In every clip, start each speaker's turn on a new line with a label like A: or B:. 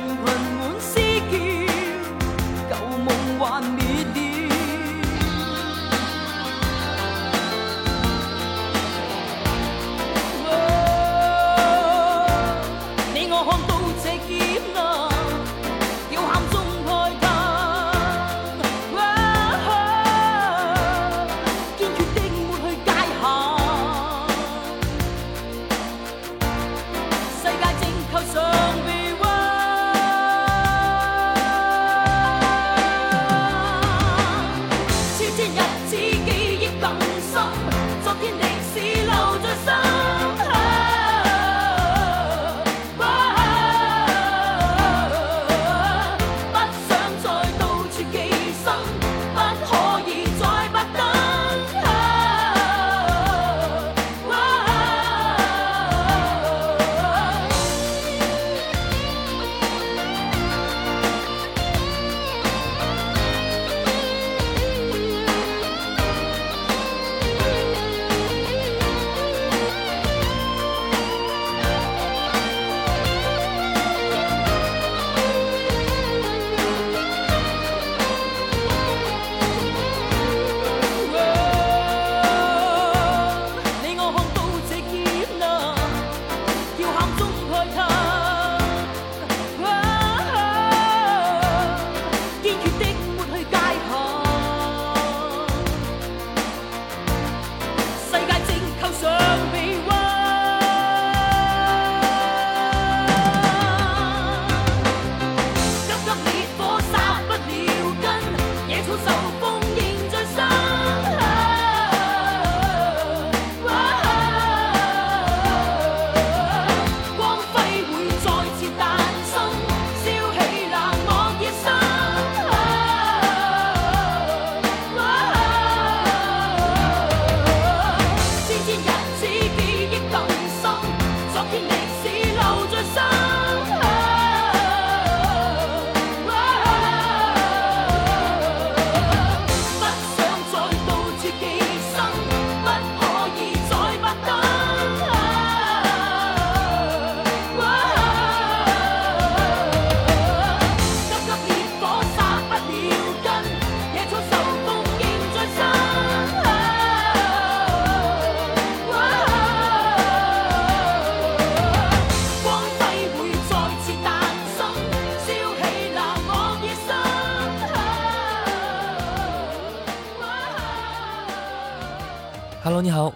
A: and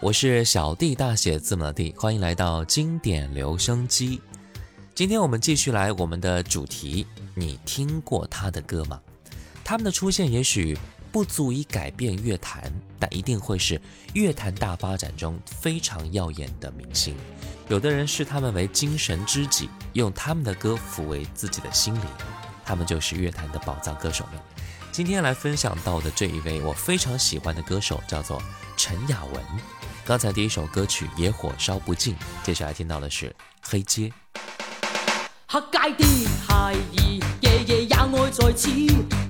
A: 我
B: 是小弟大写字母的弟，欢迎来到经典留声机。今天我们继续来我们的主题，你听过他的歌吗？他们的出现也许不足以改变乐坛，但一定会是乐坛大发展中非常耀眼的明星。有的人视他们为精神知己，用他们的歌抚慰自己的心灵，他们就是乐坛的宝藏歌手们。今天来分享到的这一位我非常喜欢的歌手叫做陈雅文。刚才第一首歌曲《野火烧不尽》，接下来听到的是《黑街》。
C: 黑街的孩儿，夜夜也爱在此。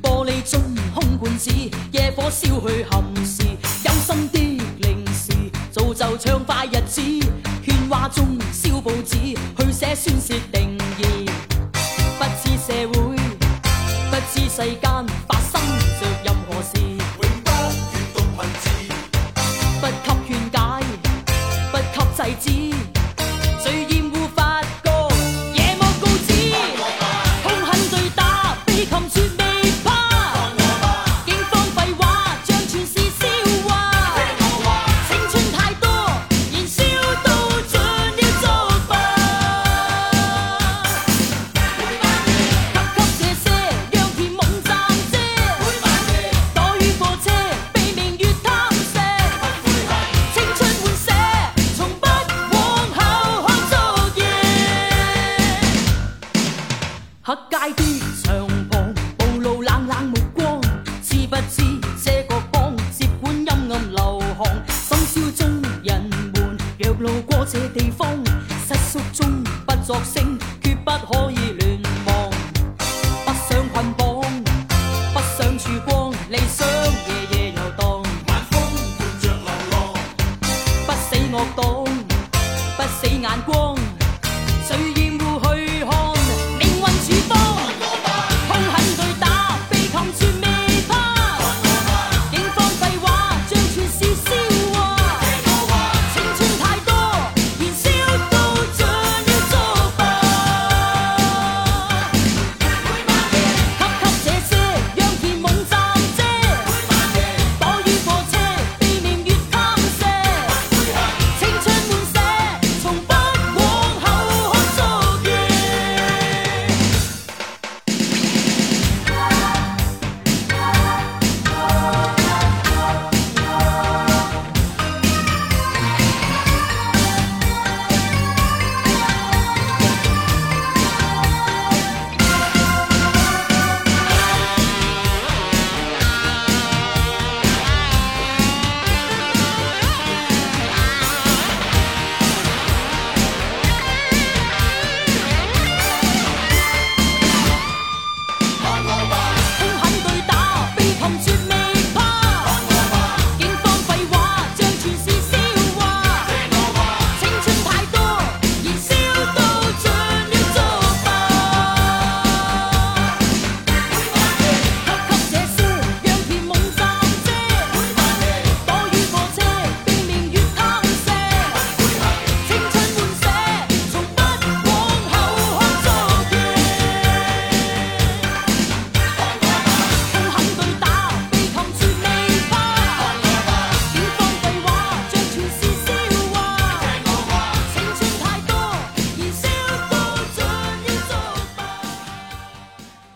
C: 玻璃中空罐子，野火烧去憾事。有心的零时，造就畅快日子。喧哗中烧报纸，去写宣泄定义。不知社会，不知世间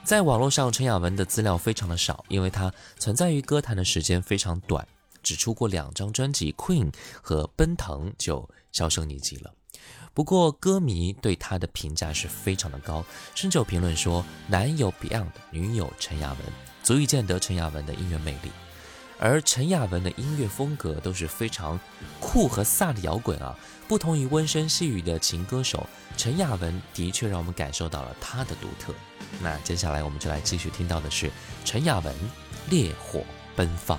B: 在网络上，陈雅文的资料非常的少，因为她存在于歌坛的时间非常短，只出过两张专辑《Queen》和《奔腾》就销声匿迹了。不过，歌迷对她的评价是非常的高，甚至有评论说，男友 Beyond，女友陈雅文，足以见得陈雅文的音乐魅力。而陈雅文的音乐风格都是非常酷和飒的摇滚啊，不同于温声细语的情歌手，陈雅文的确让我们感受到了她的独特。那接下来我们就来继续听到的是陈雅文《烈火奔放》。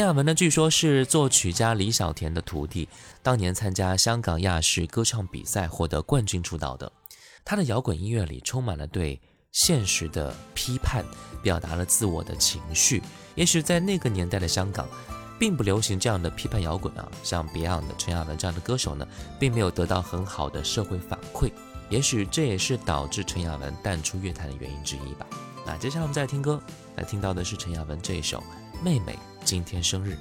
B: 陈雅文呢，据说是作曲家李小田的徒弟，当年参加香港亚视歌唱比赛获得冠军出道的。他的摇滚音乐里充满了对现实的批判，表达了自我的情绪。也许在那个年代的香港，并不流行这样的批判摇滚啊，像 Beyond 的陈雅文这样的歌手呢，并没有得到很好的社会反馈。也许这也是导致陈雅文淡出乐坛的原因之一吧。那接下来我们再来听歌，来听到的是陈雅文这一首《妹妹今天生日》。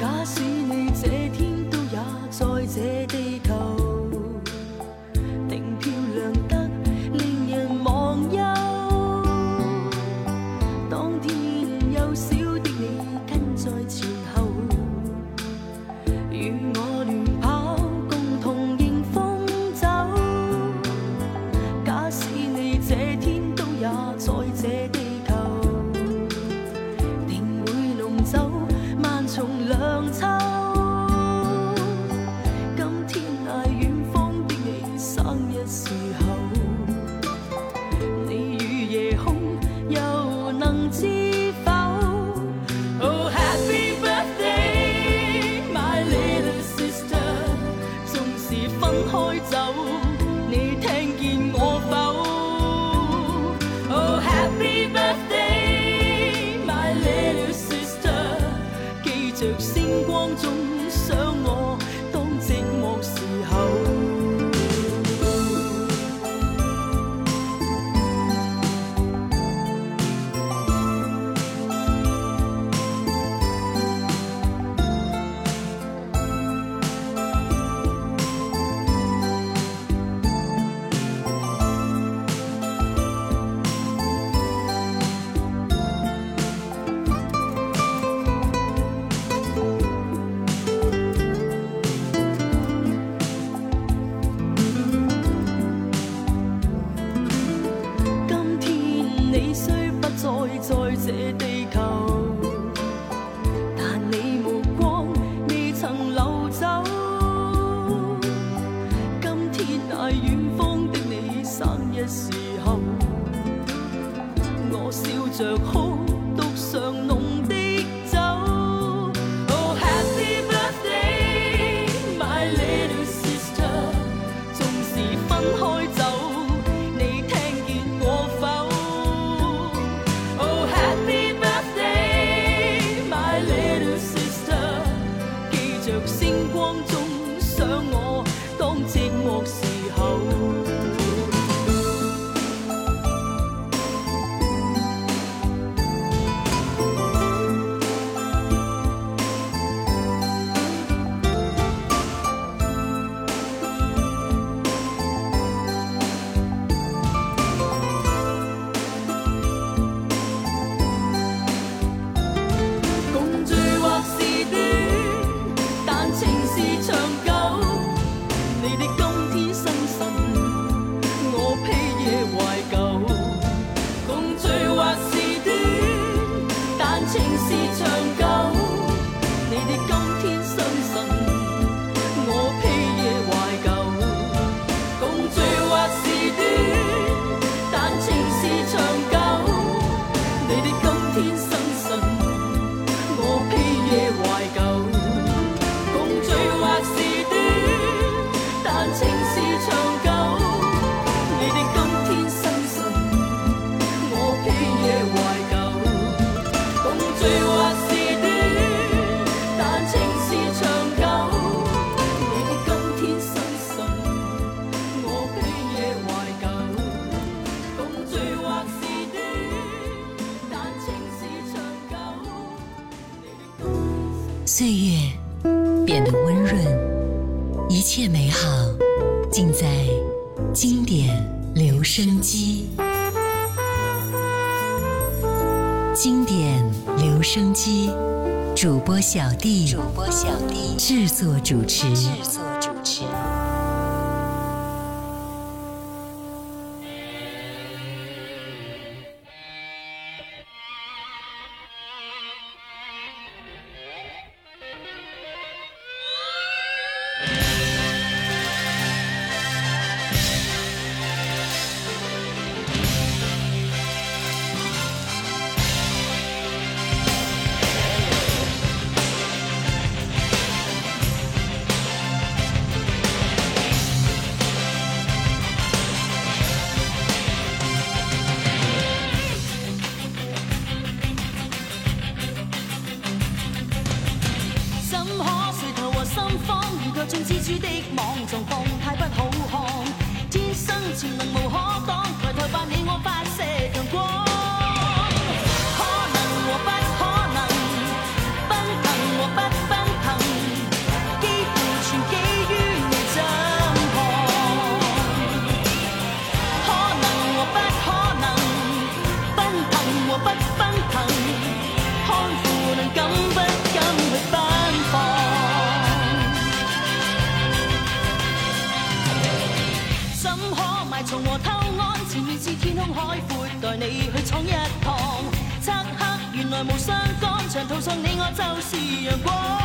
C: 假使你这天都也在这地
D: 留声机，主播小弟，主播小弟。制作主持，制作主
C: 无伤感，长途上你我就是阳光。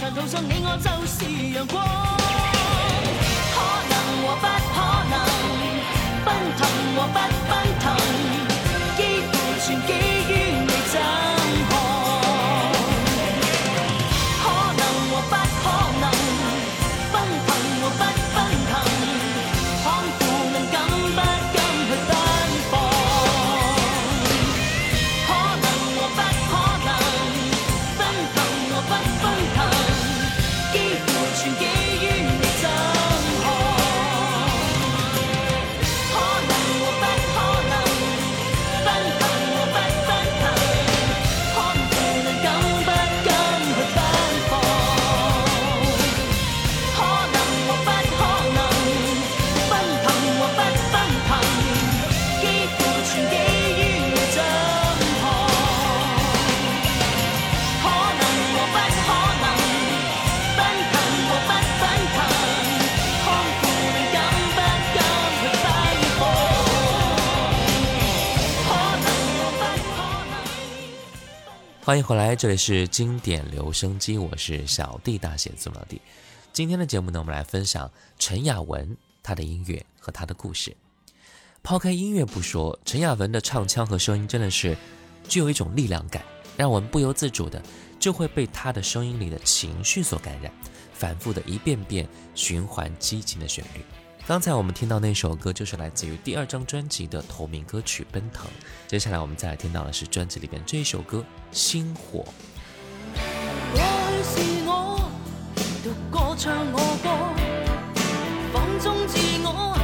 C: 在途上你我就是阳光。可能和不可能奔腾和不奔腾
B: 欢迎回来，这里是经典留声机，我是小弟大写字母老弟。今天的节目呢，我们来分享陈雅文她的音乐和她的故事。抛开音乐不说，陈雅文的唱腔和声音真的是具有一种力量感，让我们不由自主的就会被她的声音里的情绪所感染，反复的一遍遍循环激情的旋律。刚才我们听到那首歌就是来自于第二张专辑的同名歌曲奔腾。接下来我们再来听到的是专辑里边这一首歌星火。
C: 是我歌唱我歌放纵自我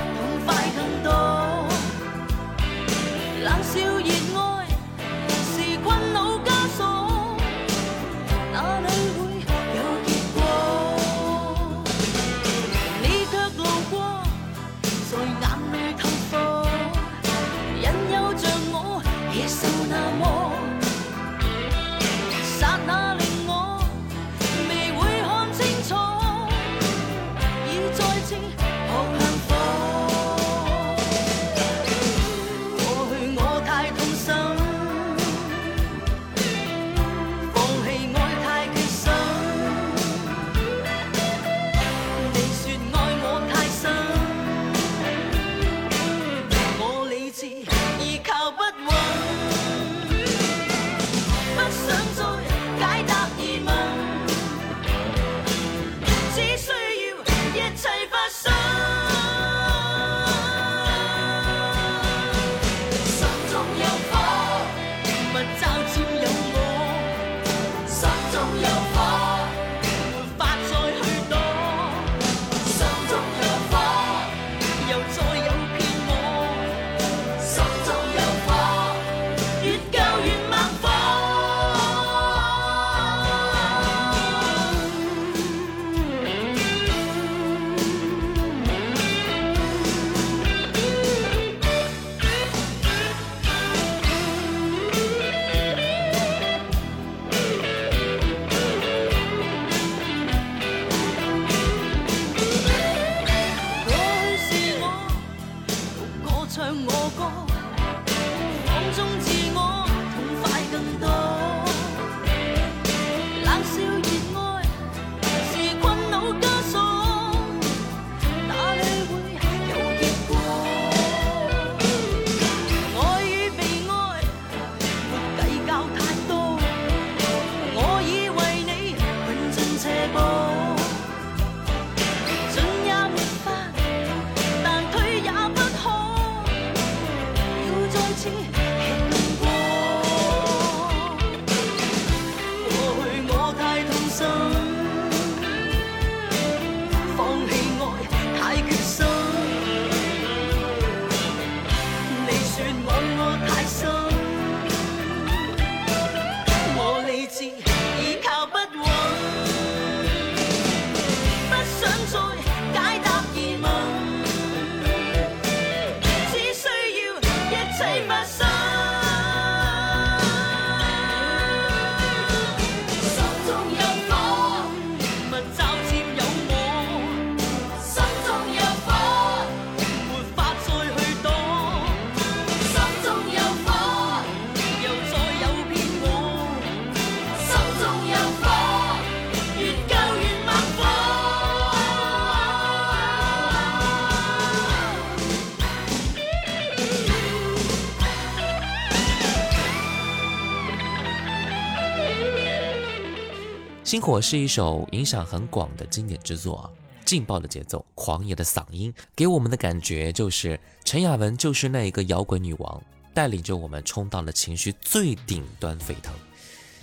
B: 星火是一首影响很广的经典之作，劲爆的节奏，狂野的嗓音，给我们的感觉就是陈雅文就是那一个摇滚女王，带领着我们冲到了情绪最顶端沸腾。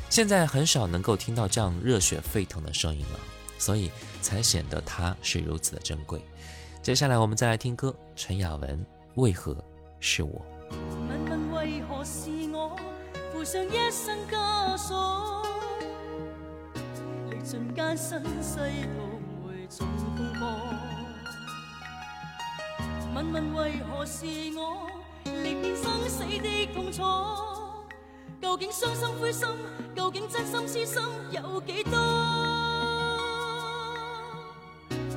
B: 现在很少能够听到这样热血沸腾的声音了，所以才显得她是如此的珍贵。接下来我们再来听歌，陈雅文为何是我？
C: 为何是我负上一生枷锁，历尽艰辛世途每种风波。问问为何是我历遍生死的痛楚，究竟伤心灰心，究竟真心痴心有几多？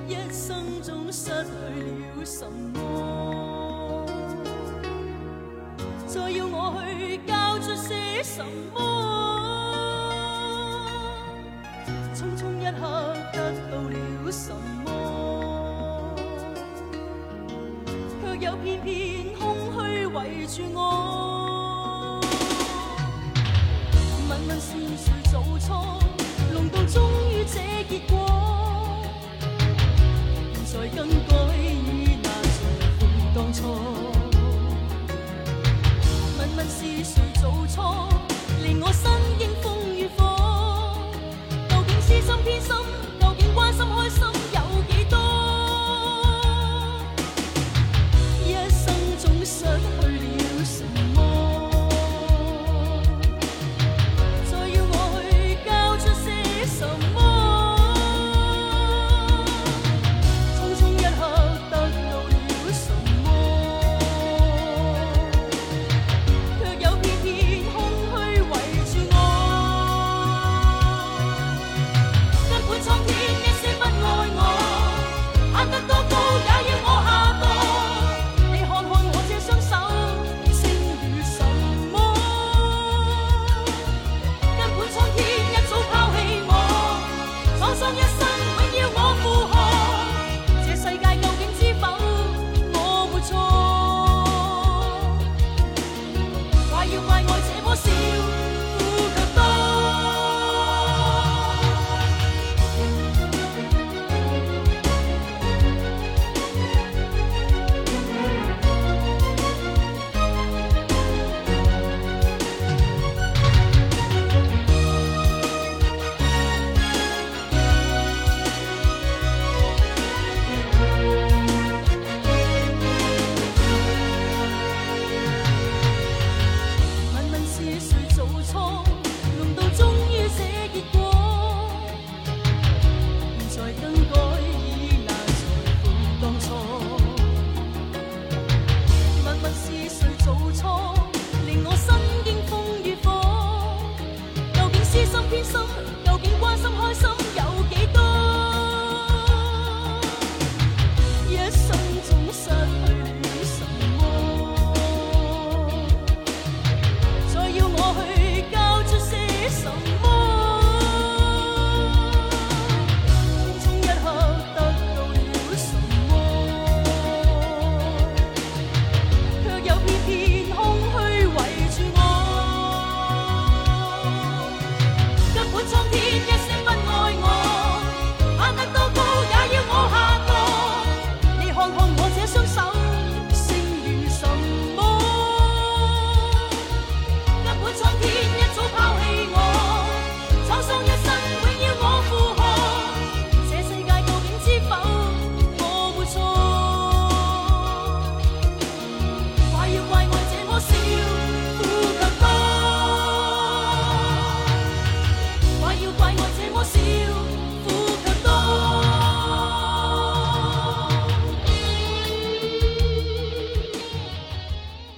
C: 一生中失去了什么？再要我去交出些什么？却又片片空虚围住我。问问是谁做错，弄到终于这结果？现在更改已难重逢当初。问问是谁做错，令我身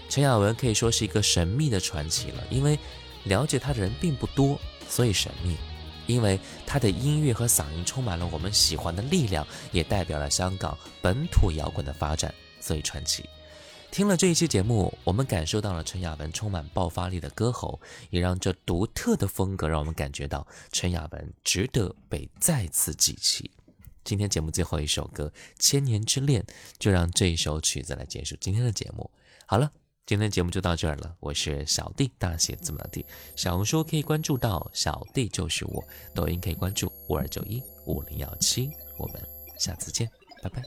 B: 陈雅文可以说是一个神秘的传奇了，因为了解他的人并不多，所以神秘。因为他的音乐和嗓音充满了我们喜欢的力量，也代表了香港本土摇滚的发展，所以传奇。听了这一期节目，我们感受到了陈雅文充满爆发力的歌喉，也让这独特的风格让我们感觉到陈雅文值得被再次记起。今天节目最后一首歌《千年之恋》，就让这一首曲子来结束今天的节目。好了。今天节目就到这儿了，我是小弟，大写字母的弟。小红书可以关注到小弟就是我，抖音可以关注五二九一五零幺七。我们下次见，拜拜。